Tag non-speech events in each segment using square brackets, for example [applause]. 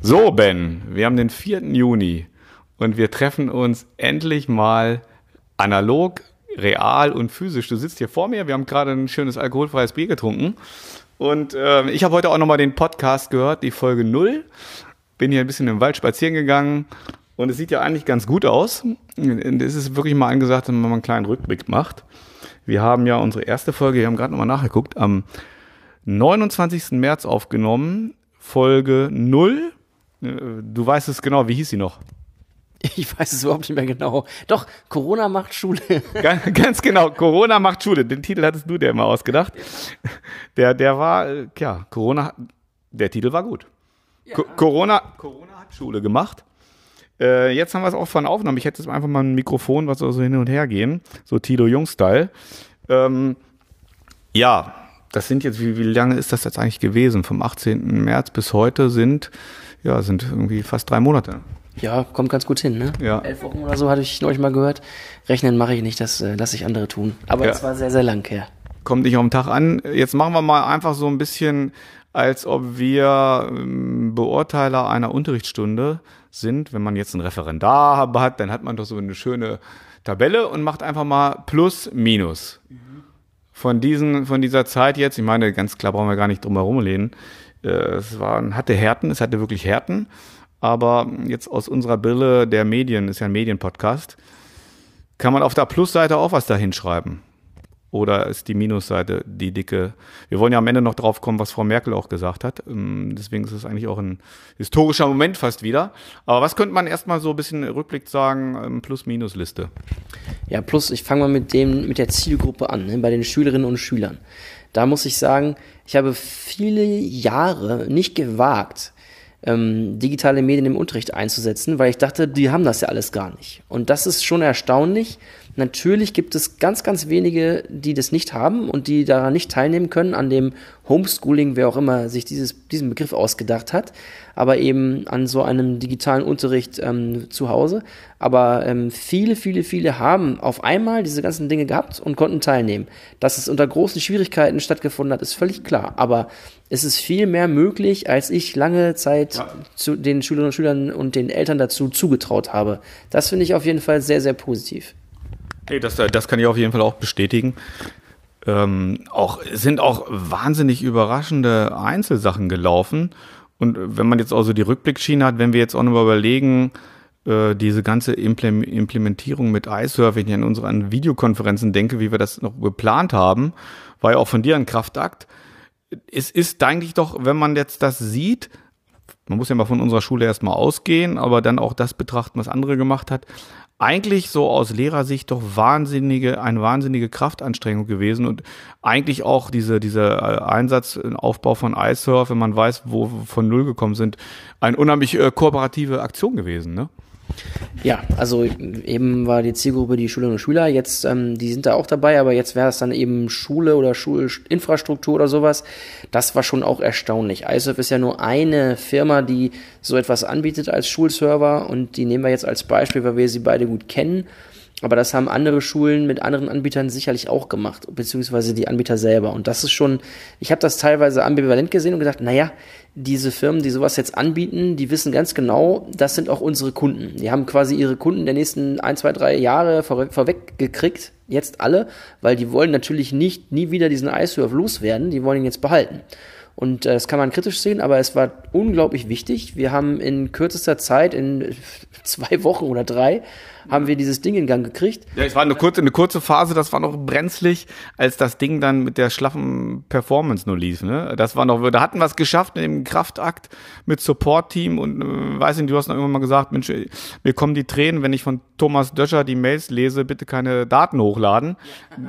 So, Ben, wir haben den 4. Juni und wir treffen uns endlich mal analog, real und physisch. Du sitzt hier vor mir, wir haben gerade ein schönes alkoholfreies Bier getrunken und äh, ich habe heute auch nochmal den Podcast gehört, die Folge 0. Bin hier ein bisschen im Wald spazieren gegangen und es sieht ja eigentlich ganz gut aus. Es ist wirklich mal angesagt, wenn man einen kleinen Rückblick macht. Wir haben ja unsere erste Folge, wir haben gerade nochmal nachgeguckt, am 29. März aufgenommen, Folge 0. Äh, Du weißt es genau, wie hieß sie noch? Ich weiß es überhaupt nicht mehr genau. Doch, Corona macht Schule. [laughs] Ganz, ganz genau, Corona macht Schule. Den Titel hattest du dir immer ausgedacht. Der, der war, äh, ja, Corona, der Titel war gut. Co Corona, Corona hat Schule gemacht. Äh, jetzt haben wir es auch von aufgenommen. Ich hätte jetzt einfach mal ein Mikrofon, was so hin und her gehen. So Tilo Jung-Style. Ähm, ja, das sind jetzt, wie, wie lange ist das jetzt eigentlich gewesen? Vom 18. März bis heute sind, ja, sind irgendwie fast drei Monate. Ja, kommt ganz gut hin, ne? Ja. Elf Wochen oder so hatte ich neulich mal gehört. Rechnen mache ich nicht, das äh, lasse ich andere tun. Aber Ja. es war sehr, sehr lang her. kommt nicht auf den Tag an. Jetzt machen wir mal einfach so ein bisschen, als ob wir ähm, Beurteiler einer Unterrichtsstunde sind. Wenn man jetzt einen Referendar hat, dann hat man doch so eine schöne Tabelle und macht einfach mal Plus, Minus. Von, diesen, von dieser Zeit jetzt, ich meine, ganz klar brauchen wir gar nicht drum herum reden. Äh, Es waren, hatte Härten, es hatte wirklich Härten. Aber jetzt aus unserer Brille der Medien, ist ja ein Medienpodcast, kann man auf der Plusseite auch was da hinschreiben. Oder ist die Minusseite die dicke? Wir wollen ja am Ende noch drauf kommen, was Frau Merkel auch gesagt hat. Ähm, Deswegen ist es eigentlich auch ein historischer Moment fast wieder. Aber was könnte man erstmal so ein bisschen Rückblick sagen, ähm, Plus-Minus-Liste? Ja, plus ich fange mal mit dem mit der Zielgruppe an, ne, bei den Schülerinnen und Schülern. Da muss ich sagen, ich habe viele Jahre nicht gewagt, ähm, digitale Medien im Unterricht einzusetzen, weil ich dachte, die haben das ja alles gar nicht. Und das ist schon erstaunlich. Natürlich gibt es ganz, ganz wenige, die das nicht haben und die daran nicht teilnehmen können, an dem Homeschooling, wer auch immer sich dieses, diesen Begriff ausgedacht hat, aber eben an so einem digitalen Unterricht ähm, zu Hause. Aber ähm, viele, viele, viele haben auf einmal diese ganzen Dinge gehabt und konnten teilnehmen. Dass es unter großen Schwierigkeiten stattgefunden hat, ist völlig klar. Aber es ist viel mehr möglich, als ich lange Zeit zu den Schülerinnen und Schülern und den Eltern dazu zugetraut habe. Das finde ich auf jeden Fall sehr, sehr positiv. Nee, das, das kann ich auf jeden Fall auch bestätigen. Ähm, auch, sind auch wahnsinnig überraschende Einzelsachen gelaufen. Und wenn man jetzt auch so die Rückblickschiene hat, wenn wir jetzt auch nochmal überlegen, äh, diese ganze Implem Implementierung mit iSurfing in unseren Videokonferenzen denke, wie wir das noch geplant haben, war ja auch von dir ein Kraftakt. Es ist eigentlich doch, wenn man jetzt das sieht, man muss ja mal von unserer Schule erstmal ausgehen, aber dann auch das betrachten, was andere gemacht hat. Eigentlich so aus Lehrersicht doch wahnsinnige, eine wahnsinnige Kraftanstrengung gewesen und eigentlich auch diese, dieser äh, Einsatz, Aufbau von iSurf, wenn man weiß, wo von Null gekommen sind, eine unheimlich äh, kooperative Aktion gewesen, ne? Ja, also eben war die Zielgruppe die Schülerinnen und Schüler. Jetzt, ähm, die sind da auch dabei, aber jetzt wäre es dann eben Schule oder Schulinfrastruktur oder sowas. Das war schon auch erstaunlich. iSurf ist ja nur eine Firma, die so etwas anbietet als Schulserver und die nehmen wir jetzt als Beispiel, weil wir sie beide gut kennen. Aber das haben andere Schulen mit anderen Anbietern sicherlich auch gemacht, beziehungsweise die Anbieter selber. Und das ist schon, ich habe das teilweise ambivalent gesehen und gedacht, naja, diese Firmen, die sowas jetzt anbieten, die wissen ganz genau, das sind auch unsere Kunden. Die haben quasi ihre Kunden der nächsten ein, zwei, drei Jahre vor, vorweggekriegt, jetzt alle, weil die wollen natürlich nicht nie wieder diesen iSurf loswerden, die wollen ihn jetzt behalten. Und äh, das kann man kritisch sehen, aber es war unglaublich wichtig. Wir haben in kürzester Zeit, in [laughs] zwei Wochen oder drei, haben wir dieses Ding in Gang gekriegt. Ja, es war eine kurze, eine kurze Phase, das war noch brenzlig, als das Ding dann mit der schlaffen Performance nur lief. Ne? Das war noch, da hatten wir es geschafft im Kraftakt mit Support-Team und äh, weiß nicht, du hast noch irgendwann mal gesagt, Mensch, mir kommen die Tränen, wenn ich von Thomas Döscher die Mails lese, bitte keine Daten hochladen.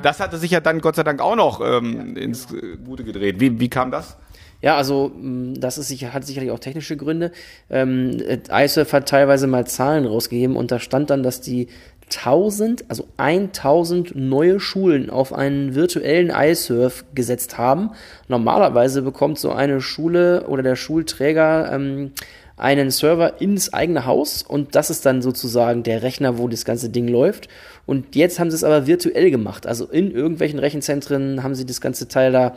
Das hatte sich ja dann Gott sei Dank auch noch ähm, ins äh, Gute gedreht. Wie, wie kam das? Ja, also mh, das ist sicher, hat sicherlich auch technische Gründe. Ähm, äh, iSurf hat teilweise mal Zahlen rausgegeben und da stand dann, dass die 1000, also 1000 neue Schulen auf einen virtuellen iSurf gesetzt haben. Normalerweise bekommt so eine Schule oder der Schulträger ähm, einen Server ins eigene Haus und das ist dann sozusagen der Rechner, wo das ganze Ding läuft. Und jetzt haben sie es aber virtuell gemacht. Also in irgendwelchen Rechenzentren haben sie das ganze Teil da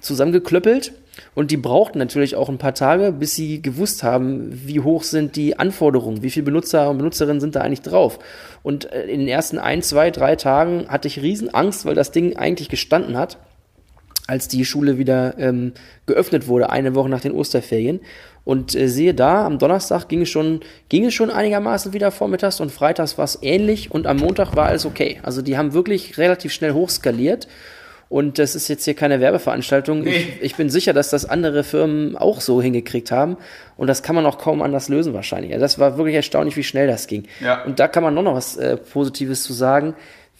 zusammengeklöppelt. Und die brauchten natürlich auch ein paar Tage, bis sie gewusst haben, wie hoch sind die Anforderungen, wie viele Benutzer und Benutzerinnen sind da eigentlich drauf. Und äh, in den ersten ein, zwei, drei Tagen hatte ich riesen Angst, weil das Ding eigentlich gestanden hat, als die Schule wieder ähm, geöffnet wurde, eine Woche nach den Osterferien. Und äh, sehe da, am Donnerstag ging es schon, ging es schon einigermaßen wieder vormittags und freitags war es ähnlich und am Montag war alles okay. Also die haben wirklich relativ schnell hochskaliert. Und das ist jetzt hier keine Werbeveranstaltung. Nee. Ich, ich, bin sicher, dass das andere Firmen auch so hingekriegt haben. Und das kann man auch kaum anders lösen wahrscheinlich. Also das war wirklich erstaunlich, wie schnell das ging. Ja. Und da kann man noch, noch was äh, Positives zu sagen.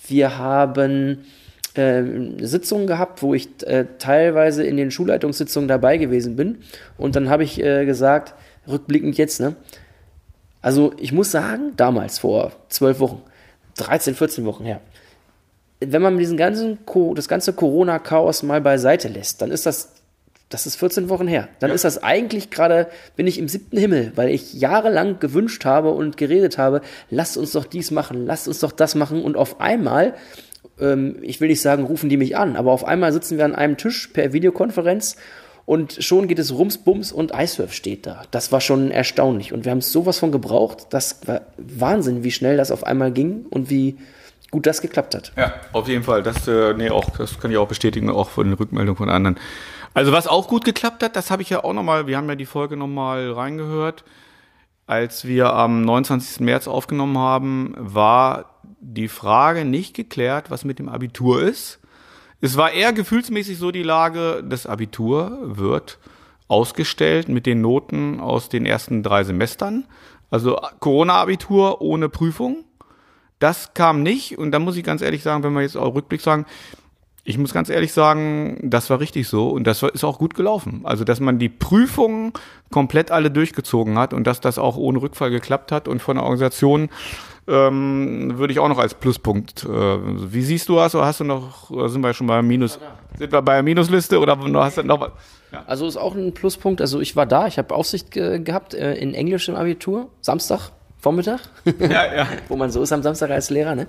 Wir haben äh, Sitzungen gehabt, wo ich äh, teilweise in den Schulleitungssitzungen dabei gewesen bin. Und dann habe ich äh, gesagt, rückblickend jetzt, ne? Also ich muss sagen, damals, vor zwölf Wochen, 13, 14 Wochen her, wenn man diesen ganzen, das ganze Corona-Chaos mal beiseite lässt, dann ist das, das ist 14 Wochen her. Dann ja. ist das eigentlich gerade, bin ich im siebten Himmel, weil ich jahrelang gewünscht habe und geredet habe, lasst uns doch dies machen, lasst uns doch das machen und auf einmal, ähm, ich will nicht sagen, rufen die mich an, aber auf einmal sitzen wir an einem Tisch per Videokonferenz und schon geht es rums, bums und Eissurf steht da. Das war schon erstaunlich und wir haben sowas von gebraucht. Das war Wahnsinn, wie schnell das auf einmal ging und wie, gut das geklappt hat. Ja, auf jeden Fall. Das, äh, nee, auch, das kann ich auch bestätigen, auch von den Rückmeldungen von anderen. Also was auch gut geklappt hat, das habe ich ja auch nochmal, wir haben ja die Folge nochmal reingehört, als wir am 29. März aufgenommen haben, war die Frage nicht geklärt, was mit dem Abitur ist. Es war eher gefühlsmäßig so die Lage, das Abitur wird ausgestellt mit den Noten aus den ersten drei Semestern. Also Corona-Abitur ohne Prüfung. Das kam nicht und da muss ich ganz ehrlich sagen, wenn wir jetzt auch Rückblick sagen, ich muss ganz ehrlich sagen, das war richtig so und das ist auch gut gelaufen. Also, dass man die Prüfungen komplett alle durchgezogen hat und dass das auch ohne Rückfall geklappt hat und von der Organisation ähm, würde ich auch noch als Pluspunkt. Äh, wie siehst du das? Oder hast du noch, sind wir schon bei Minus, sind wir bei der Minusliste oder hast du noch was? Ja. Also ist auch ein Pluspunkt. Also ich war da, ich habe Aufsicht ge gehabt äh, in Englisch im Abitur, Samstag. Vormittag, ja, ja. [laughs] wo man so ist am Samstag als Lehrer. Ne?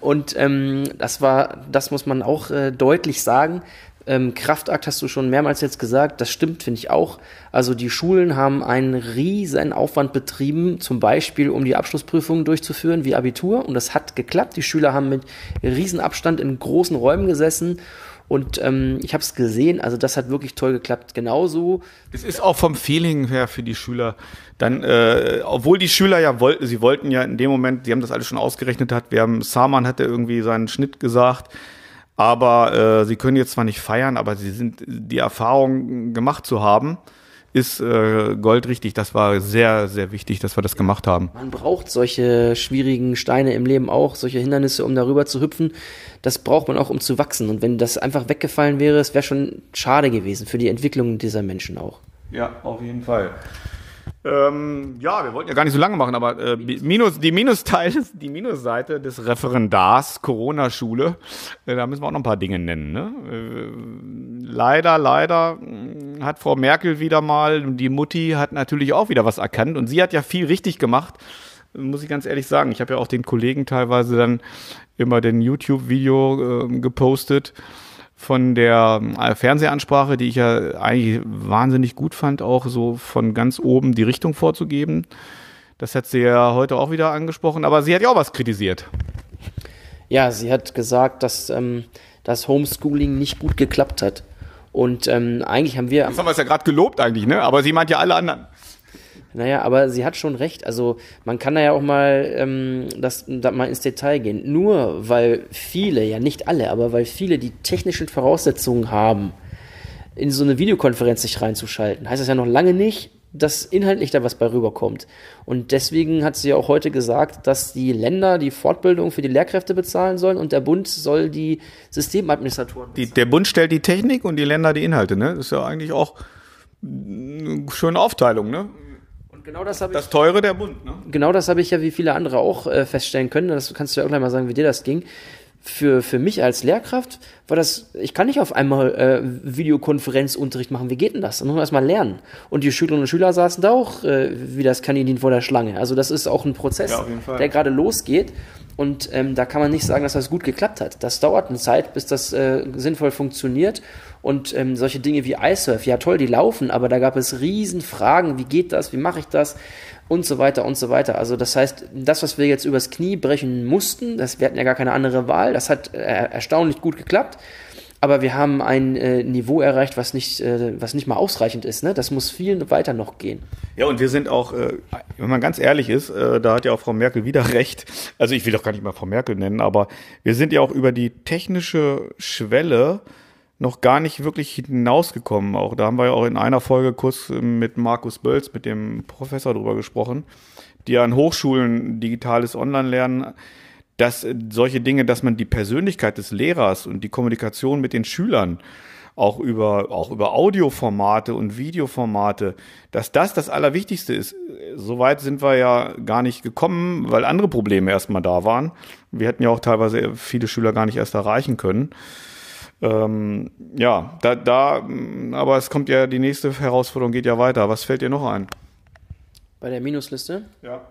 Und ähm, das war, das muss man auch äh, deutlich sagen. Ähm, Kraftakt hast du schon mehrmals jetzt gesagt, das stimmt, finde ich auch. Also die Schulen haben einen riesen Aufwand betrieben, zum Beispiel um die Abschlussprüfungen durchzuführen, wie Abitur. Und das hat geklappt. Die Schüler haben mit riesen Abstand in großen Räumen gesessen und ähm, ich habe es gesehen, also das hat wirklich toll geklappt. Genauso. Es ist auch vom Feeling her für die Schüler. Dann, äh, obwohl die Schüler ja wollten, sie wollten ja in dem Moment, sie haben das alles schon ausgerechnet hat, wir haben, Saman hatte irgendwie seinen Schnitt gesagt, aber äh, sie können jetzt zwar nicht feiern, aber sie sind die Erfahrung gemacht zu haben ist äh, goldrichtig. Das war sehr, sehr wichtig, dass wir das gemacht haben. Man braucht solche schwierigen Steine im Leben auch, solche Hindernisse, um darüber zu hüpfen. Das braucht man auch, um zu wachsen. Und wenn das einfach weggefallen wäre, es wäre schon schade gewesen für die Entwicklung dieser Menschen auch. Ja, auf jeden Fall. Ähm, ja, wir wollten ja gar nicht so lange machen, aber äh, Minus, die Minusteil, [laughs] die Minusseite des Referendars Corona-Schule, äh, da müssen wir auch noch ein paar Dinge nennen. Ne? Äh, leider, leider hm, hat Frau Merkel wieder mal, die Mutti hat natürlich auch wieder was erkannt und sie hat ja viel richtig gemacht, muss ich ganz ehrlich sagen. Ich habe ja auch den Kollegen teilweise dann immer den YouTube-Video äh, gepostet von der äh, Fernsehansprache, die ich ja eigentlich wahnsinnig gut fand, auch so von ganz oben die Richtung vorzugeben. Das hat sie ja heute auch wieder angesprochen, aber sie hat ja auch was kritisiert. Ja, sie hat gesagt, dass ähm, das Homeschooling nicht gut geklappt hat. Und ähm, eigentlich haben wir. Das haben wir es ja gerade gelobt eigentlich, ne? Aber sie meint ja alle anderen. Naja, aber sie hat schon recht. Also man kann da ja auch mal ähm, das, da mal ins Detail gehen. Nur weil viele, ja nicht alle, aber weil viele die technischen Voraussetzungen haben, in so eine Videokonferenz sich reinzuschalten, heißt das ja noch lange nicht, dass inhaltlich da was bei rüberkommt. Und deswegen hat sie ja auch heute gesagt, dass die Länder die Fortbildung für die Lehrkräfte bezahlen sollen und der Bund soll die Systemadministratoren bezahlen. Die, der Bund stellt die Technik und die Länder die Inhalte, ne? Das ist ja eigentlich auch eine schöne Aufteilung, ne? Genau das habe ich. Das teure der Bund, ne? Genau das habe ich ja wie viele andere auch äh, feststellen können. Das kannst du ja auch gleich mal sagen, wie dir das ging. Für, für mich als Lehrkraft war das, ich kann nicht auf einmal äh, Videokonferenzunterricht machen. Wie geht denn das? Dann muss man erstmal lernen. Und die Schülerinnen und Schüler saßen da auch äh, wie das Kaninchen vor der Schlange. Also das ist auch ein Prozess, ja, der gerade losgeht. Und ähm, da kann man nicht sagen, dass das gut geklappt hat. Das dauert eine Zeit, bis das äh, sinnvoll funktioniert. Und ähm, solche Dinge wie iSurf, ja toll, die laufen, aber da gab es riesen Fragen, wie geht das, wie mache ich das und so weiter und so weiter. Also das heißt, das, was wir jetzt übers Knie brechen mussten, das, wir hatten ja gar keine andere Wahl, das hat äh, erstaunlich gut geklappt aber wir haben ein äh, Niveau erreicht, was nicht, äh, was nicht mal ausreichend ist. Ne? Das muss viel weiter noch gehen. Ja, und wir sind auch, äh, wenn man ganz ehrlich ist, äh, da hat ja auch Frau Merkel wieder [laughs] recht. Also ich will doch gar nicht mal Frau Merkel nennen, aber wir sind ja auch über die technische Schwelle noch gar nicht wirklich hinausgekommen. Auch da haben wir ja auch in einer Folge kurz mit Markus Bölz, mit dem Professor drüber gesprochen, die an Hochschulen digitales Online-Lernen dass äh, solche Dinge, dass man die Persönlichkeit des Lehrers und die Kommunikation mit den Schülern auch über, auch über Audioformate und Videoformate, dass das das Allerwichtigste ist. Soweit sind wir ja gar nicht gekommen, weil andere Probleme erstmal da waren. Wir hätten ja auch teilweise viele Schüler gar nicht erst erreichen können. Ähm, ja, da, da, aber es kommt ja, die nächste Herausforderung geht ja weiter. Was fällt dir noch ein? Bei der Minusliste? Ja.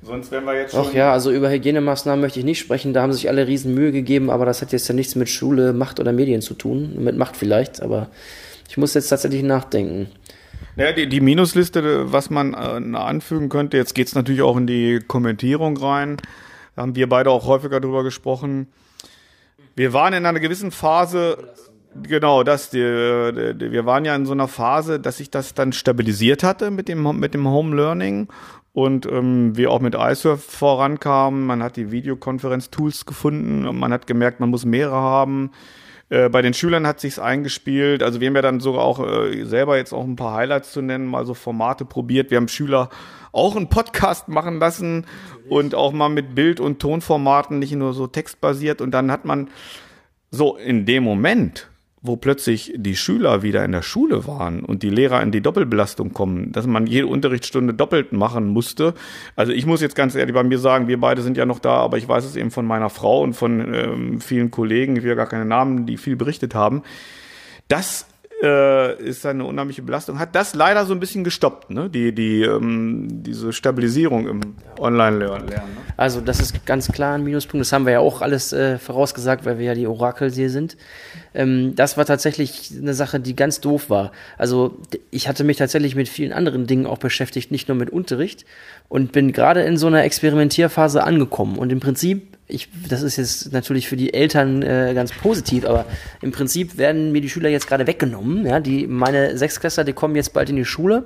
Sonst wären wir jetzt schon. Ach ja, also über Hygienemaßnahmen möchte ich nicht sprechen. Da haben sich alle riesen Mühe gegeben, aber das hat jetzt ja nichts mit Schule, Macht oder Medien zu tun. Mit Macht vielleicht, aber ich muss jetzt tatsächlich nachdenken. Ja, die, die Minusliste, was man äh, anfügen könnte, jetzt geht es natürlich auch in die Kommentierung rein. Da haben wir beide auch häufiger drüber gesprochen. Wir waren in einer gewissen Phase, genau, das, die, die, wir waren ja in so einer Phase, dass sich das dann stabilisiert hatte mit dem, mit dem Home Learning und ähm, wir auch mit iSurf vorankamen. Man hat die Videokonferenz-Tools gefunden und man hat gemerkt, man muss mehrere haben. Äh, bei den Schülern hat sich's eingespielt. Also wir haben ja dann sogar auch äh, selber jetzt auch ein paar Highlights zu nennen, mal so Formate probiert. Wir haben Schüler auch einen Podcast machen lassen. Und auch mal mit Bild- und Tonformaten, nicht nur so textbasiert. Und dann hat man so in dem Moment wo plötzlich die Schüler wieder in der Schule waren und die Lehrer in die Doppelbelastung kommen, dass man jede Unterrichtsstunde doppelt machen musste. Also ich muss jetzt ganz ehrlich bei mir sagen, wir beide sind ja noch da, aber ich weiß es eben von meiner Frau und von ähm, vielen Kollegen, ich will ja gar keine Namen, die viel berichtet haben. Das äh, ist eine unheimliche Belastung. Hat das leider so ein bisschen gestoppt, ne? Die, die, ähm, diese Stabilisierung im Online-Lernen. Ne? Also das ist ganz klar ein Minuspunkt. Das haben wir ja auch alles äh, vorausgesagt, weil wir ja die Orakel hier sind. Ähm, das war tatsächlich eine Sache, die ganz doof war. Also ich hatte mich tatsächlich mit vielen anderen Dingen auch beschäftigt, nicht nur mit Unterricht und bin gerade in so einer Experimentierphase angekommen. Und im Prinzip ich, das ist jetzt natürlich für die Eltern äh, ganz positiv, aber im Prinzip werden mir die Schüler jetzt gerade weggenommen. Ja, die, meine Sechsklässler, die kommen jetzt bald in die Schule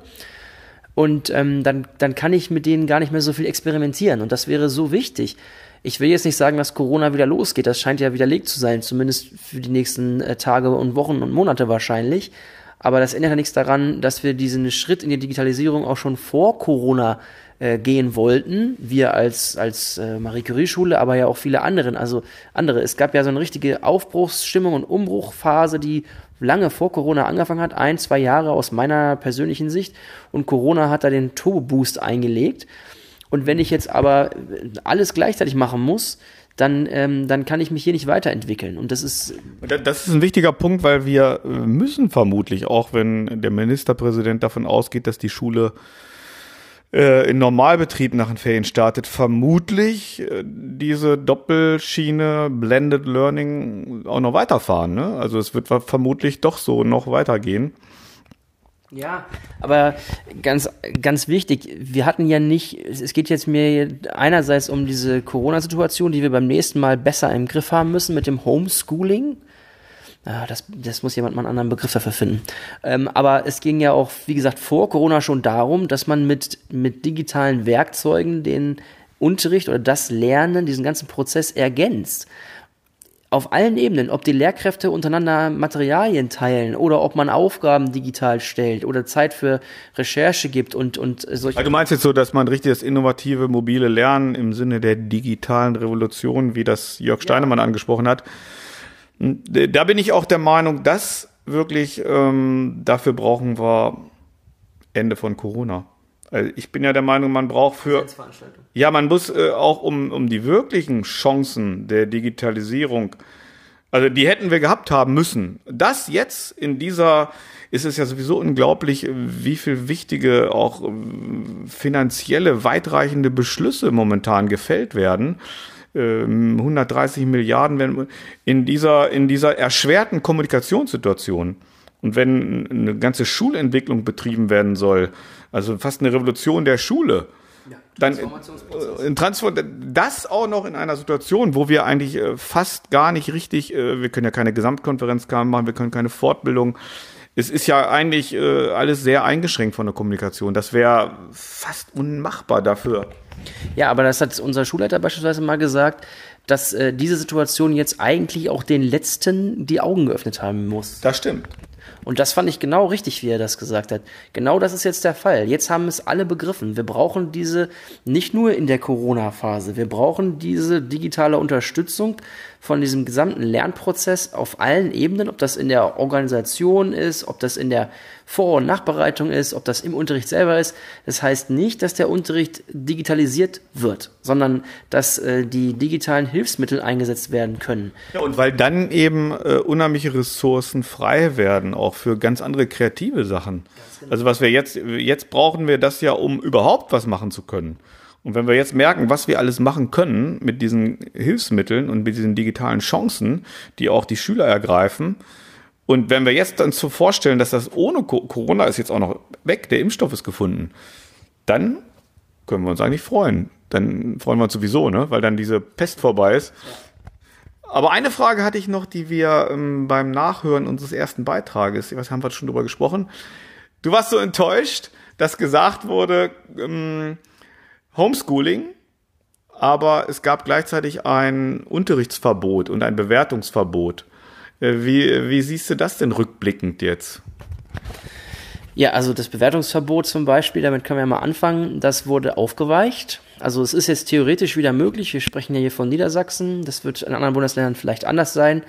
und ähm, dann, dann kann ich mit denen gar nicht mehr so viel experimentieren und das wäre so wichtig. Ich will jetzt nicht sagen, dass Corona wieder losgeht, das scheint ja widerlegt zu sein, zumindest für die nächsten äh, Tage und Wochen und Monate wahrscheinlich. Aber das ändert ja nichts daran, dass wir diesen Schritt in die Digitalisierung auch schon vor Corona äh, gehen wollten. Wir als, als äh, Marie Curie-Schule, aber ja auch viele anderen, also andere. Es gab ja so eine richtige Aufbruchsstimmung und Umbruchphase, die lange vor Corona angefangen hat, ein, zwei Jahre aus meiner persönlichen Sicht. Und Corona hat da den Turbo-Boost eingelegt. Und wenn ich jetzt aber alles gleichzeitig machen muss, dann, ähm, dann kann ich mich hier nicht weiterentwickeln. Und das ist. Das ist ein wichtiger Punkt, weil wir müssen vermutlich, auch wenn der Ministerpräsident davon ausgeht, dass die Schule äh, in Normalbetrieb nach den Ferien startet, vermutlich äh, diese Doppelschiene Blended Learning auch noch weiterfahren. Ne? Also es wird vermutlich doch so noch weitergehen. Ja, aber ganz, ganz wichtig, wir hatten ja nicht, es geht jetzt mir einerseits um diese Corona-Situation, die wir beim nächsten Mal besser im Griff haben müssen mit dem Homeschooling. Ah, das, das muss jemand mal einen anderen Begriff dafür finden. Ähm, aber es ging ja auch, wie gesagt, vor Corona schon darum, dass man mit, mit digitalen Werkzeugen den Unterricht oder das Lernen, diesen ganzen Prozess ergänzt auf allen Ebenen, ob die Lehrkräfte untereinander Materialien teilen oder ob man Aufgaben digital stellt oder Zeit für Recherche gibt und, und solche. Also du meinst jetzt so, dass man richtig das innovative mobile Lernen im Sinne der digitalen Revolution, wie das Jörg Steinemann ja. angesprochen hat, da bin ich auch der Meinung, dass wirklich ähm, dafür brauchen wir Ende von Corona. Also ich bin ja der Meinung, man braucht für ja, man muss äh, auch um um die wirklichen Chancen der Digitalisierung, also die hätten wir gehabt haben müssen. Das jetzt in dieser ist es ja sowieso unglaublich, wie viel wichtige auch äh, finanzielle weitreichende Beschlüsse momentan gefällt werden 130 ähm, Milliarden wenn in dieser, in dieser erschwerten Kommunikationssituation. Und wenn eine ganze Schulentwicklung betrieben werden soll, also fast eine Revolution der Schule, ja, dann äh, Transform das auch noch in einer Situation, wo wir eigentlich äh, fast gar nicht richtig, äh, wir können ja keine Gesamtkonferenz machen, wir können keine Fortbildung. Es ist ja eigentlich äh, alles sehr eingeschränkt von der Kommunikation. Das wäre fast unmachbar dafür. Ja, aber das hat unser Schulleiter beispielsweise mal gesagt, dass äh, diese Situation jetzt eigentlich auch den Letzten die Augen geöffnet haben muss. Das stimmt. Und das fand ich genau richtig, wie er das gesagt hat. Genau das ist jetzt der Fall. Jetzt haben es alle begriffen. Wir brauchen diese nicht nur in der Corona-Phase, wir brauchen diese digitale Unterstützung von diesem gesamten Lernprozess auf allen Ebenen, ob das in der Organisation ist, ob das in der Vor- und Nachbereitung ist, ob das im Unterricht selber ist. Das heißt nicht, dass der Unterricht digitalisiert wird, sondern dass äh, die digitalen Hilfsmittel eingesetzt werden können. Ja, und weil dann eben äh, unheimliche Ressourcen frei werden, auch für ganz andere kreative Sachen. Genau. Also was wir jetzt, jetzt brauchen wir das ja, um überhaupt was machen zu können. Und wenn wir jetzt merken, was wir alles machen können mit diesen Hilfsmitteln und mit diesen digitalen Chancen, die auch die Schüler ergreifen, und wenn wir jetzt dann so vorstellen, dass das ohne Corona ist jetzt auch noch weg, der Impfstoff ist gefunden, dann können wir uns eigentlich freuen. Dann freuen wir uns sowieso, ne? weil dann diese Pest vorbei ist. Aber eine Frage hatte ich noch, die wir ähm, beim Nachhören unseres ersten Beitrages, was haben wir schon drüber gesprochen? Du warst so enttäuscht, dass gesagt wurde, ähm, Homeschooling, aber es gab gleichzeitig ein Unterrichtsverbot und ein Bewertungsverbot. Äh, wie, wie siehst du das denn rückblickend jetzt? Ja, also das Bewertungsverbot zum Beispiel, damit können wir mal anfangen, das wurde aufgeweicht. Also es ist jetzt theoretisch wieder möglich, wir sprechen ja hier von Niedersachsen, das wird in anderen Bundesländern vielleicht anders sein,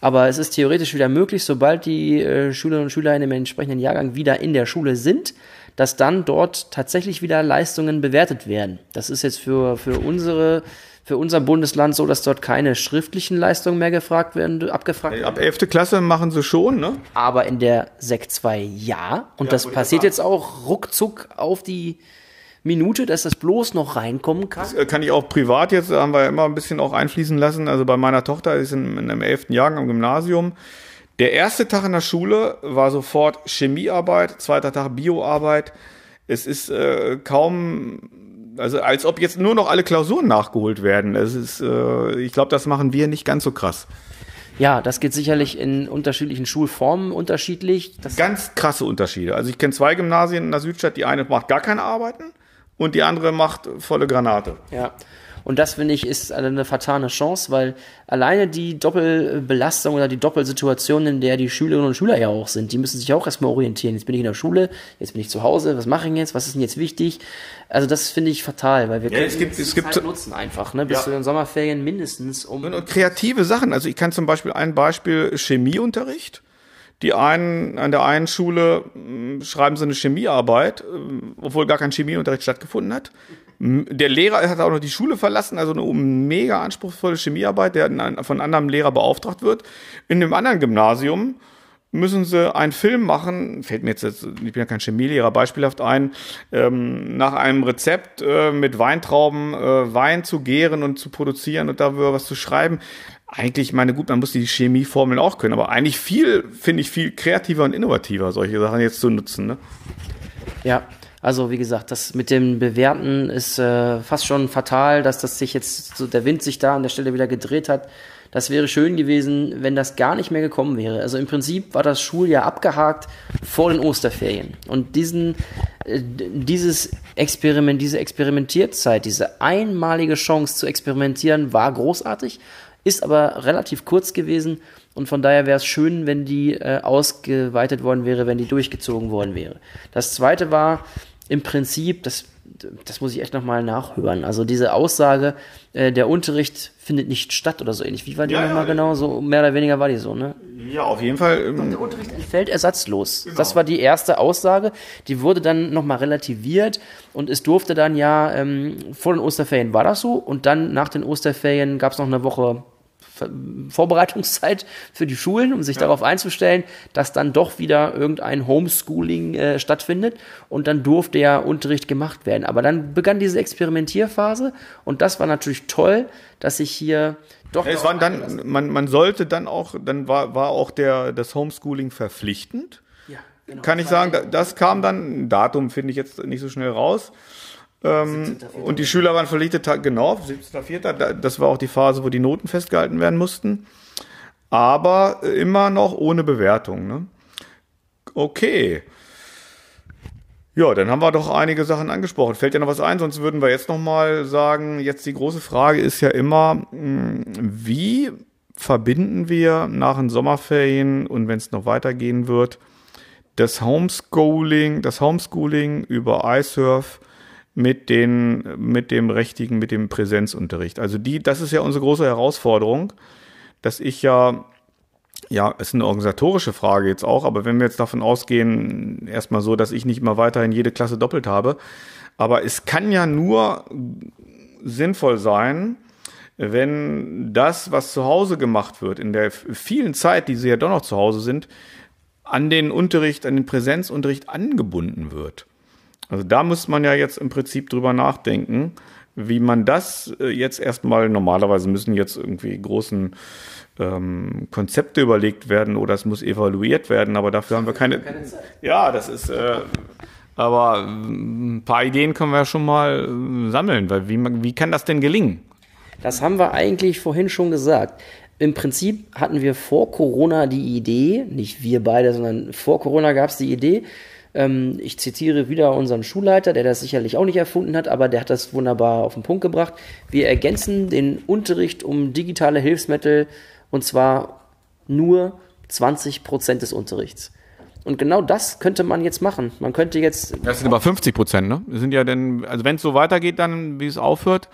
aber es ist theoretisch wieder möglich, sobald die äh, Schülerinnen und Schüler in dem entsprechenden Jahrgang wieder in der Schule sind, dass dann dort tatsächlich wieder Leistungen bewertet werden. Das ist jetzt für, für unsere für unser Bundesland so, dass dort keine schriftlichen Leistungen mehr gefragt werden, abgefragt werden. Ab 11. Klasse machen sie schon, ne? Aber in der Sek 2 ja. Und ja, das passiert jetzt auch ruckzuck auf die Minute, dass das bloß noch reinkommen kann. Das äh, kann ich auch privat jetzt, haben wir immer ein bisschen auch einfließen lassen. Also bei meiner Tochter ist in, in einem 11. Jahrgang am Gymnasium der erste Tag in der Schule war sofort Chemiearbeit, zweiter Tag Bioarbeit. Es ist äh, kaum, also als ob jetzt nur noch alle Klausuren nachgeholt werden. Es ist, äh, ich glaube, das machen wir nicht ganz so krass. Ja, das geht sicherlich in unterschiedlichen Schulformen unterschiedlich. Das Ganz krasse Unterschiede. Also ich kenne zwei Gymnasien in der Südstadt. Die eine macht gar keine Arbeiten und die andere macht volle Granate. Ja. Und das finde ich ist eine vertane Chance, weil alleine die Doppelbelastung oder die Doppelsituation, in der die Schülerinnen und Schüler ja auch sind, die müssen sich auch erstmal orientieren. Jetzt bin ich in der Schule, jetzt bin ich zu Hause, was mache ich jetzt, was ist denn jetzt wichtig? Also das finde ich fatal, weil wir ja, es gibt, es gibt, Zeit nutzen einfach, ne, bis ja. zu den Sommerferien mindestens. Um und kreative Sachen. Also ich kann zum Beispiel ein Beispiel Chemieunterricht. Die einen, an der einen Schule hm, schreiben sie eine Chemiearbeit, hm, obwohl gar kein Chemieunterricht stattgefunden hat. Der Lehrer hat auch noch die Schule verlassen, also eine mega anspruchsvolle Chemiearbeit, der von einem anderen Lehrer beauftragt wird. In einem anderen Gymnasium müssen sie einen Film machen, fällt mir jetzt, ich bin ja kein Chemielehrer, beispielhaft ein, ähm, nach einem Rezept äh, mit Weintrauben äh, Wein zu gären und zu produzieren und da was zu schreiben. Eigentlich, meine gut, man muss die Chemieformeln auch können, aber eigentlich viel, finde ich, viel kreativer und innovativer, solche Sachen jetzt zu nutzen. Ne? Ja, also wie gesagt, das mit dem Bewerten ist äh, fast schon fatal, dass das sich jetzt so der Wind sich da an der Stelle wieder gedreht hat. Das wäre schön gewesen, wenn das gar nicht mehr gekommen wäre. Also im Prinzip war das Schuljahr abgehakt vor den Osterferien. Und diesen, äh, dieses Experiment, diese Experimentierzeit, diese einmalige Chance zu experimentieren, war großartig, ist aber relativ kurz gewesen. Und von daher wäre es schön, wenn die äh, ausgeweitet worden wäre, wenn die durchgezogen worden wäre. Das zweite war, im Prinzip, das, das muss ich echt nochmal nachhören. Also diese Aussage, äh, der Unterricht findet nicht statt oder so ähnlich. Wie war die ja, nochmal ja, genau? So mehr oder weniger war die so, ne? Ja, auf jeden Fall. Ähm, der Unterricht entfällt ersatzlos. Genau. Das war die erste Aussage. Die wurde dann nochmal relativiert und es durfte dann ja, ähm, vor den Osterferien war das so und dann nach den Osterferien gab es noch eine Woche Vorbereitungszeit für die Schulen, um sich ja. darauf einzustellen, dass dann doch wieder irgendein Homeschooling äh, stattfindet und dann durfte ja Unterricht gemacht werden. Aber dann begann diese Experimentierphase und das war natürlich toll, dass sich hier doch. Es waren dann, man, man sollte dann auch, dann war, war auch der, das Homeschooling verpflichtend. Ja, genau. Kann ich sagen, das kam dann, Datum finde ich jetzt nicht so schnell raus. Ähm, und die Schüler waren verpflichtet, genau, 17.04. Das war auch die Phase, wo die Noten festgehalten werden mussten. Aber immer noch ohne Bewertung. Ne? Okay. Ja, dann haben wir doch einige Sachen angesprochen. Fällt dir noch was ein? Sonst würden wir jetzt noch mal sagen, jetzt die große Frage ist ja immer, hm, wie verbinden wir nach den Sommerferien und wenn es noch weitergehen wird, das Homeschooling, das Homeschooling über iSurf mit den, mit dem richtigen, mit dem Präsenzunterricht. Also die, das ist ja unsere große Herausforderung, dass ich ja, ja, es ist eine organisatorische Frage jetzt auch, aber wenn wir jetzt davon ausgehen, erstmal so, dass ich nicht mal weiterhin jede Klasse doppelt habe, aber es kann ja nur sinnvoll sein, wenn das, was zu Hause gemacht wird, in der vielen Zeit, die sie ja doch noch zu Hause sind, an den Unterricht, an den Präsenzunterricht angebunden wird. Also da muss man ja jetzt im Prinzip drüber nachdenken, wie man das äh, jetzt erstmal, normalerweise müssen jetzt irgendwie großen ähm, Konzepte überlegt werden oder es muss evaluiert werden, aber dafür haben wir keine. keine ja, das ist. Äh, aber ein paar Ideen können wir schon mal äh, sammeln, weil wie, wie kann das denn gelingen? Das haben wir eigentlich vorhin schon gesagt. Im Prinzip hatten wir vor Corona die Idee, nicht wir beide, sondern vor Corona gab es die Idee, ähm, ich zitiere wieder unseren Schulleiter, der das sicherlich auch nicht erfunden hat, aber der hat das wunderbar auf den Punkt gebracht. Wir ergänzen den Unterricht um digitale Hilfsmittel und zwar nur 20 Prozent des Unterrichts. Und genau das könnte man jetzt machen. Man könnte jetzt. Das sind aber 50 Prozent, ne? Sind ja denn, also wenn es so weitergeht, dann, wie es aufhört,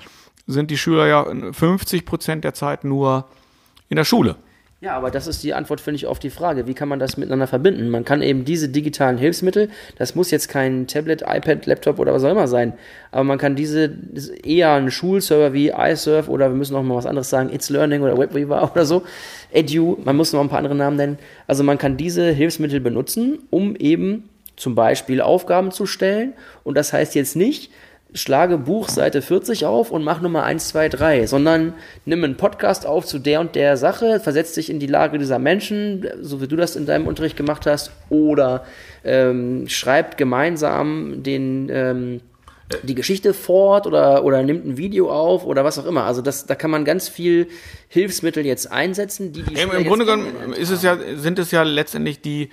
sind die Schüler ja 50 Prozent der Zeit nur in der Schule. Ja, aber das ist die Antwort, finde ich, auf die Frage, wie kann man das miteinander verbinden? Man kann eben diese digitalen Hilfsmittel, das muss jetzt kein Tablet, iPad, Laptop oder was auch immer sein, aber man kann diese eher einen Schulserver wie iSurf oder wir müssen noch mal was anderes sagen, It's Learning oder WebWeaver [laughs] oder so, Edu, man muss noch ein paar andere Namen nennen. Also man kann diese Hilfsmittel benutzen, um eben zum Beispiel Aufgaben zu stellen und das heißt jetzt nicht, schlage Buch Seite 40 auf und mach Nummer 1, 2, 3, sondern nimm einen Podcast auf zu der und der Sache, versetz dich in die Lage dieser Menschen, so wie du das in deinem Unterricht gemacht hast, oder ähm, schreibt gemeinsam den, ähm, die Geschichte fort oder, oder nimmt ein Video auf oder was auch immer. Also das, da kann man ganz viel Hilfsmittel jetzt einsetzen, die die Im, im Grunde genommen ist es ja, sind es ja letztendlich die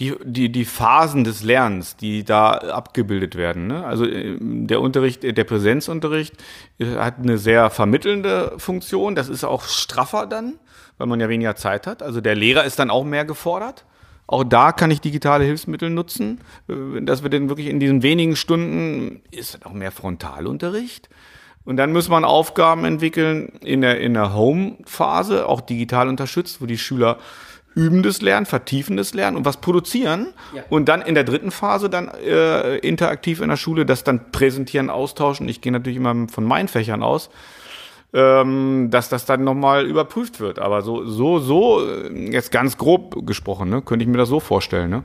die, die, die Phasen des Lernens, die da abgebildet werden. Ne? Also äh, der Unterricht, der Präsenzunterricht äh, hat eine sehr vermittelnde Funktion. Das ist auch straffer dann, weil man ja weniger Zeit hat. Also der Lehrer ist dann auch mehr gefordert. Auch da kann ich digitale Hilfsmittel nutzen, äh, dass wir denn wirklich in diesen wenigen Stunden ist dann auch mehr Frontalunterricht. Und dann muss man Aufgaben entwickeln in der, in der Home-Phase, auch digital unterstützt, wo die Schüler übendes Lernen, vertiefendes Lernen und was produzieren ja. und dann in der dritten Phase dann äh, interaktiv in der Schule das dann präsentieren, austauschen. Ich gehe natürlich immer von meinen Fächern aus, ähm, dass das dann nochmal überprüft wird. Aber so, so, so, äh, jetzt ganz grob gesprochen, ne, könnte ich mir das so vorstellen, ne?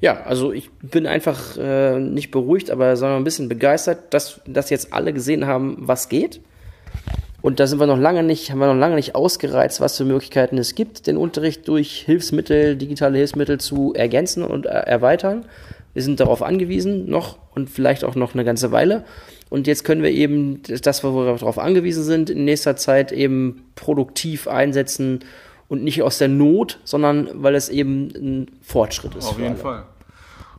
Ja, also ich bin einfach äh, nicht beruhigt, aber sagen wir ein bisschen begeistert, dass, dass jetzt alle gesehen haben, was geht. Und da sind wir noch lange nicht, haben wir noch lange nicht ausgereizt, was für Möglichkeiten es gibt, den Unterricht durch Hilfsmittel, digitale Hilfsmittel zu ergänzen und erweitern. Wir sind darauf angewiesen, noch und vielleicht auch noch eine ganze Weile. Und jetzt können wir eben das, wo wir darauf angewiesen sind, in nächster Zeit eben produktiv einsetzen und nicht aus der Not, sondern weil es eben ein Fortschritt ist. Auf jeden alle. Fall.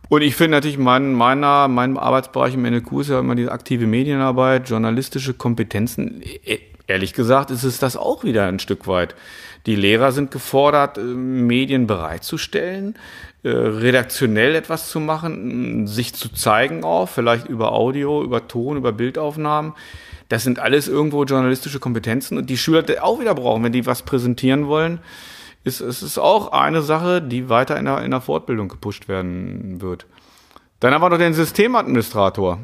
Und ich finde natürlich, mein, meiner, meinem Arbeitsbereich im NLQ ist ja immer diese aktive Medienarbeit, journalistische Kompetenzen ehrlich gesagt ist es das auch wieder ein Stück weit. Die Lehrer sind gefordert, äh, Medien bereitzustellen, äh, redaktionell etwas zu machen, sich zu zeigen auch, vielleicht über Audio, über Ton, über Bildaufnahmen. Das sind alles irgendwo journalistische Kompetenzen und die Schüler auch wieder brauchen, wenn die was präsentieren wollen. Ist, es ist auch eine Sache, die weiter in der, in der Fortbildung gepusht werden wird. Dann haben wir noch den Systemadministrator.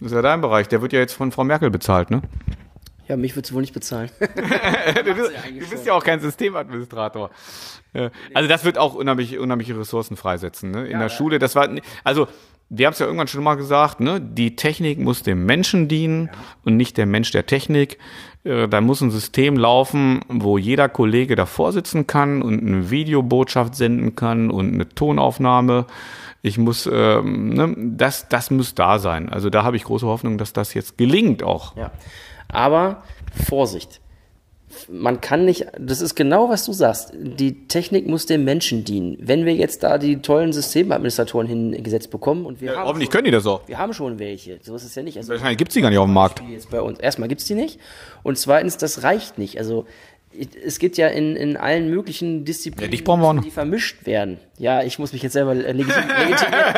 Das ist ja dein Bereich. Der wird ja jetzt von Frau Merkel bezahlt, ne? Ja, mich würdest du wohl nicht bezahlen. du, [laughs] du bist ja auch kein Systemadministrator. Also das wird auch unheimlich, unheimliche Ressourcen freisetzen. Ne? In der Schule, das war, also wir haben es ja irgendwann schon mal gesagt, ne? die Technik muss dem Menschen dienen und nicht der Mensch der Technik. Äh, Da muss ein System laufen, wo jeder Kollege davor sitzen kann und eine Videobotschaft senden kann und eine Tonaufnahme. Ich muss, ähm, ne? das, das muss da sein. Also da habe ich große Hoffnung, dass das jetzt gelingt auch. Ja. Aber Vorsicht. Man kann nicht, das ist genau, was du sagst. Die Technik muss dem Menschen dienen. Wenn wir jetzt da die tollen Systemadministratoren hingesetzt bekommen und wir haben Hoffentlich schon, können die das auch. wir haben schon welche. So ist es ja nicht. Also Wahrscheinlich gibt's die gar nicht auf dem Markt. jetzt bei uns. Erstmal gibt's die nicht. Und zweitens, das reicht nicht. Also es geht ja in, in allen möglichen Disziplinen, Ja, die vermischt werden. Ja, ich muss mich jetzt selber legitim- [laughs] legitimieren.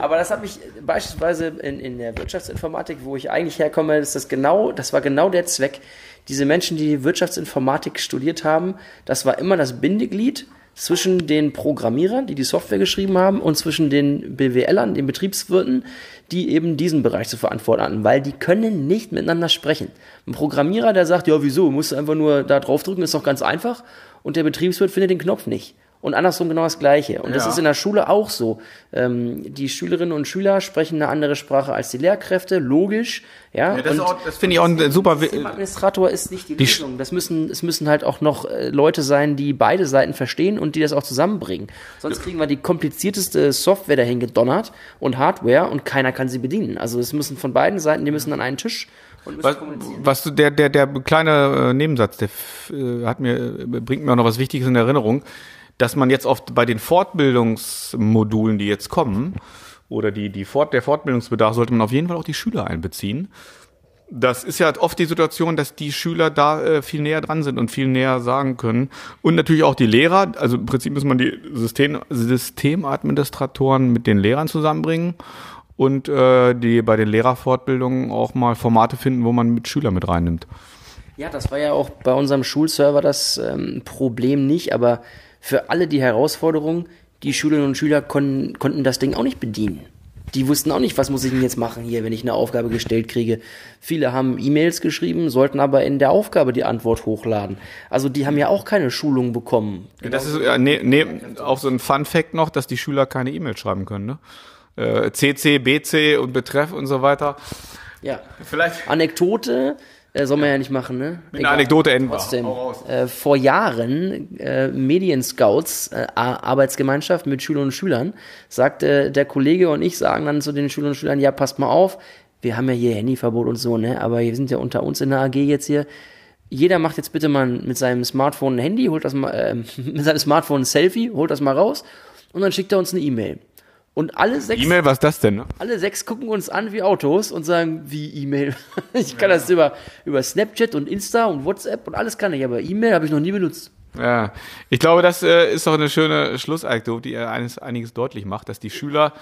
Aber das hat mich beispielsweise in, in der Wirtschaftsinformatik, wo ich eigentlich herkomme, ist das genau, das war genau der Zweck. Diese Menschen, die Wirtschaftsinformatik studiert haben, das war immer das Bindeglied zwischen den Programmierern, die die Software geschrieben haben, und zwischen den BWLern, den Betriebswirten, die eben diesen Bereich zu verantworten hatten, weil die können nicht miteinander sprechen. Ein Programmierer, der sagt, ja, wieso, musst du einfach nur da draufdrücken, ist doch ganz einfach, und der Betriebswirt findet den Knopf nicht. Und andersrum genau das Gleiche. Und das Ja. ist in der Schule auch so. Ähm, die Schülerinnen und Schüler sprechen eine andere Sprache als die Lehrkräfte, logisch. Ja, das, ist auch- das finde ich auch ein super. Systemadministrator ist nicht die, Die Lösung. Das müssen, es müssen halt auch noch äh, Leute sein, die beide Seiten verstehen und die das auch zusammenbringen. Sonst kriegen wir die komplizierteste Software dahin gedonnert und Hardware und keiner kann sie bedienen. Also es müssen von beiden Seiten, die müssen an einen Tisch und müssen Was, kommunizieren. was du- der, der, der kleine äh, Nebensatz, der äh, hat mir, äh, bringt mir auch noch was Wichtiges in Erinnerung, dass man jetzt oft bei den Fortbildungsmodulen, die jetzt kommen, oder die, die Fort, der Fortbildungsbedarf, sollte man auf jeden Fall auch die Schüler einbeziehen. Das ist ja oft die Situation, dass die Schüler da äh, viel näher dran sind und viel näher sagen können. Und natürlich auch die Lehrer. Also im Prinzip muss man die System, Systemadministratoren mit den Lehrern zusammenbringen und äh, die bei den Lehrerfortbildungen auch mal Formate finden, wo man mit Schüler mit reinnimmt. Ja, das war ja auch bei unserem Schulserver das ähm, Problem nicht, aber für alle die Herausforderung, die Schülerinnen und Schüler kon konnten das Ding auch nicht bedienen. Die wussten auch nicht, was muss ich denn jetzt machen hier, wenn ich eine Aufgabe gestellt kriege. Viele haben E-Mails geschrieben, sollten aber in der Aufgabe die Antwort hochladen. Also die haben ja auch keine Schulung bekommen. Das ist ja, nee, nee, auch so ein Fun-Fact noch, dass die Schüler keine E-Mail schreiben können. Ne? Äh, CC, BC und Betreff und so weiter. Ja. Vielleicht Anekdote äh, soll man ja nicht machen, ne? mit einer Anekdote enden. Trotzdem, äh, vor Jahren, äh, Medienscouts, äh, Arbeitsgemeinschaft mit Schülerinnen und Schülern, sagte der Kollege und ich sagen dann zu den Schülerinnen und Schülern, ja, passt mal auf, wir haben ja hier Handyverbot und so, ne, aber wir sind ja unter uns in der AG jetzt hier. Jeder macht jetzt bitte mal mit seinem Smartphone ein Handy, holt das mal, äh, [laughs] mit seinem Smartphone ein Selfie, holt das mal raus und dann schickt er uns eine E-Mail. Und alle sechs E-Mail, was ist das denn? Ne? alle sechs gucken uns an wie Autos und sagen, wie E-Mail. [laughs] Ich kann das über, über Snapchat und Insta und WhatsApp und alles kann ich, aber E-Mail habe ich noch nie benutzt. Ja, ich glaube, das äh, ist doch eine schöne Schlussanekdote, die eines, einiges deutlich macht, dass die Schüler,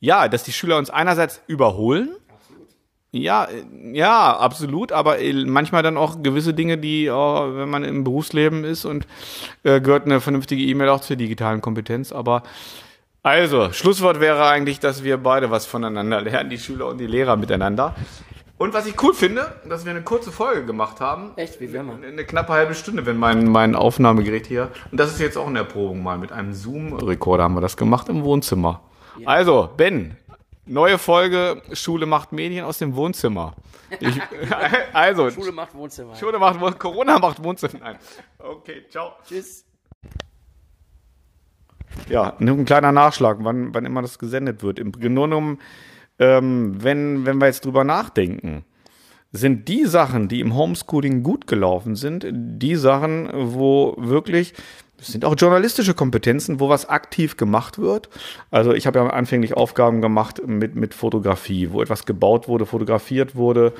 ja, dass die Schüler uns einerseits überholen. Ja, äh, ja, absolut, aber äh, manchmal dann auch gewisse Dinge, die, oh, wenn man im Berufsleben ist und äh, gehört eine vernünftige E-Mail auch zur digitalen Kompetenz, aber also, Schlusswort wäre eigentlich, dass wir beide was voneinander lernen, die Schüler und die Lehrer miteinander. Und was ich cool finde, dass wir eine kurze Folge gemacht haben. Echt, wie wärmer. Eine knappe halbe Stunde, wenn mein, mein Aufnahmegerät hier. Und das ist jetzt auch eine Erprobung mal. Mit einem Zoom-Rekorder haben wir das gemacht im Wohnzimmer. Also, Ben, neue Folge Schule macht Medien aus dem Wohnzimmer. Ich, [laughs] also, Schule macht Wohnzimmer. Schule macht Corona macht Wohnzimmer. Nein. Okay, ciao. Tschüss. Ja, nur ein kleiner Nachschlag, wann, wann immer das gesendet wird. Im Grunde ähm, wenn, wenn wir jetzt drüber nachdenken, sind die Sachen, die im Homeschooling gut gelaufen sind, die Sachen, wo wirklich, das sind auch journalistische Kompetenzen, wo was aktiv gemacht wird. Also ich habe ja anfänglich Aufgaben gemacht mit, mit Fotografie, wo etwas gebaut wurde, fotografiert wurde.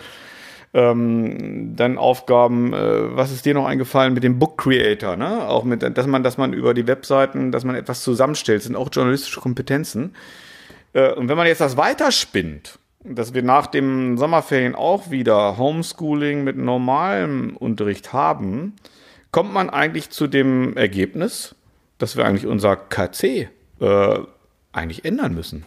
Ähm, dann Aufgaben, äh, was ist dir noch eingefallen mit dem Book Creator, ne? Auch mit, dass man, dass man über die Webseiten, dass man etwas zusammenstellt, sind auch journalistische Kompetenzen. Äh, und wenn man jetzt das weiterspinnt, dass wir nach dem Sommerferien auch wieder Homeschooling mit normalem Unterricht haben, kommt man eigentlich zu dem Ergebnis, dass wir eigentlich unser KC äh, eigentlich ändern müssen.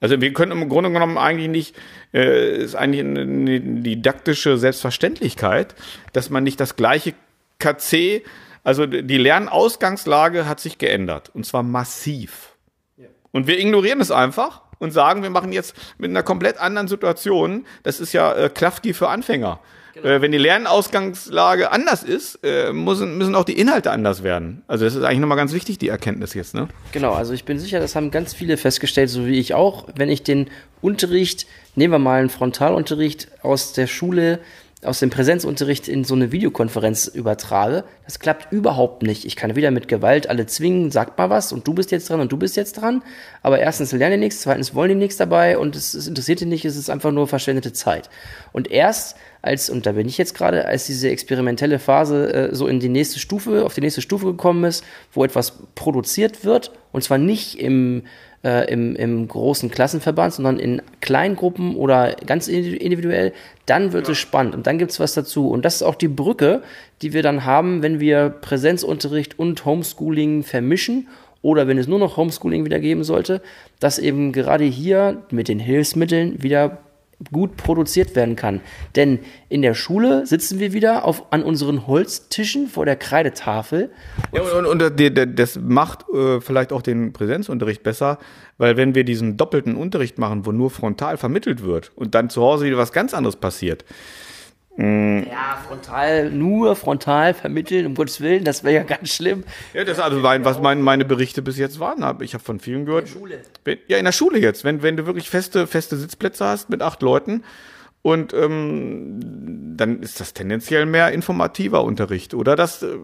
Also wir können im Grunde genommen eigentlich nicht, äh, ist eigentlich eine didaktische Selbstverständlichkeit, dass man nicht das gleiche KC, also die Lernausgangslage hat sich geändert und zwar massiv. Ja. Und wir ignorieren es einfach und sagen, wir machen jetzt mit einer komplett anderen Situation, das ist ja äh, Klafki für Anfänger. Genau. Äh, wenn die Lernausgangslage anders ist, äh, müssen, müssen auch die Inhalte anders werden. Also das ist eigentlich nochmal ganz wichtig, die Erkenntnis jetzt. Ne? Genau, also ich bin sicher, das haben ganz viele festgestellt, so wie ich auch. Wenn ich den Unterricht, nehmen wir mal einen Frontalunterricht aus der Schule, aus dem Präsenzunterricht in so eine Videokonferenz übertrage, das klappt überhaupt nicht. Ich kann wieder mit Gewalt alle zwingen, sagt mal was und du bist jetzt dran und du bist jetzt dran. Aber erstens lernen die nichts, zweitens wollen die nichts dabei und es, es interessiert die nicht, es ist einfach nur verschwendete Zeit. Und erst als, und da bin ich jetzt gerade, als diese experimentelle Phase äh, so in die nächste Stufe, auf die nächste Stufe gekommen ist, wo etwas produziert wird, und zwar nicht im, äh, im, im großen Klassenverband, sondern in Kleingruppen oder ganz individuell, dann wird ja. es spannend und dann gibt es was dazu. Und das ist auch die Brücke, die wir dann haben, wenn wir Präsenzunterricht und Homeschooling vermischen oder wenn es nur noch Homeschooling wieder geben sollte, dass eben gerade hier mit den Hilfsmitteln wieder gut produziert werden kann. Denn in der Schule sitzen wir wieder auf, an unseren Holztischen vor der Kreidetafel. Ja, und, und, und das macht äh, vielleicht auch den Präsenzunterricht besser, weil wenn wir diesen doppelten Unterricht machen, wo nur frontal vermittelt wird und dann zu Hause wieder was ganz anderes passiert. Ja, frontal, nur frontal vermitteln, um Gottes Willen, das wäre ja ganz schlimm. Ja, das ist also mein, was mein, meine Berichte bis jetzt waren. Ich habe von vielen gehört. In der Schule. Ja, in der Schule jetzt. Wenn, wenn du wirklich feste, feste Sitzplätze hast mit acht Leuten und ähm, dann ist das tendenziell mehr informativer Unterricht, oder? Das äh,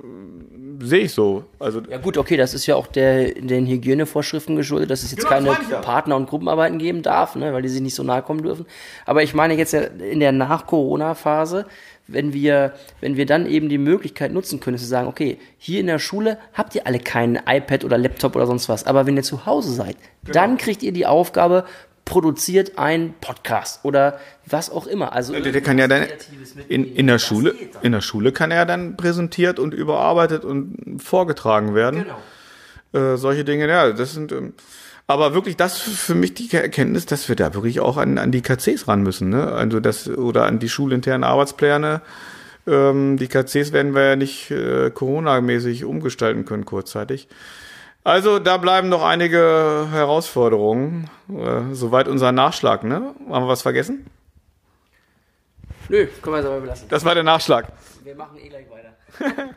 sehe ich so. Also ja gut, okay, das ist ja auch der, den Hygienevorschriften geschuldet, dass es jetzt genau, keine ja. Partner- und Gruppenarbeiten geben darf, ne, weil die sich nicht so nahe kommen dürfen. Aber ich meine jetzt ja in der Nach-Corona-Phase, wenn wir, wenn wir dann eben die Möglichkeit nutzen können, zu sagen, okay, hier in der Schule habt ihr alle kein iPad oder Laptop oder sonst was, aber wenn ihr zu Hause seid, genau. dann kriegt ihr die Aufgabe, produziert ein Podcast oder was auch immer. Also der, der kann ja dann in, in der Schule, in der Schule kann er dann präsentiert und überarbeitet und vorgetragen werden. Genau. Äh, solche Dinge, ja, das sind. Ähm, aber wirklich das für mich die Erkenntnis, dass wir da wirklich auch an, an die KCs ran müssen, ne? Also das oder an die schulinternen Arbeitspläne. Ähm, die KCs werden wir ja nicht äh, Corona-mäßig umgestalten können kurzzeitig. Also da bleiben noch einige Herausforderungen. Äh, soweit unser Nachschlag, ne? Haben wir was vergessen? Nö, können wir es aber belassen. Das war der Nachschlag. Wir machen eh gleich weiter. [laughs]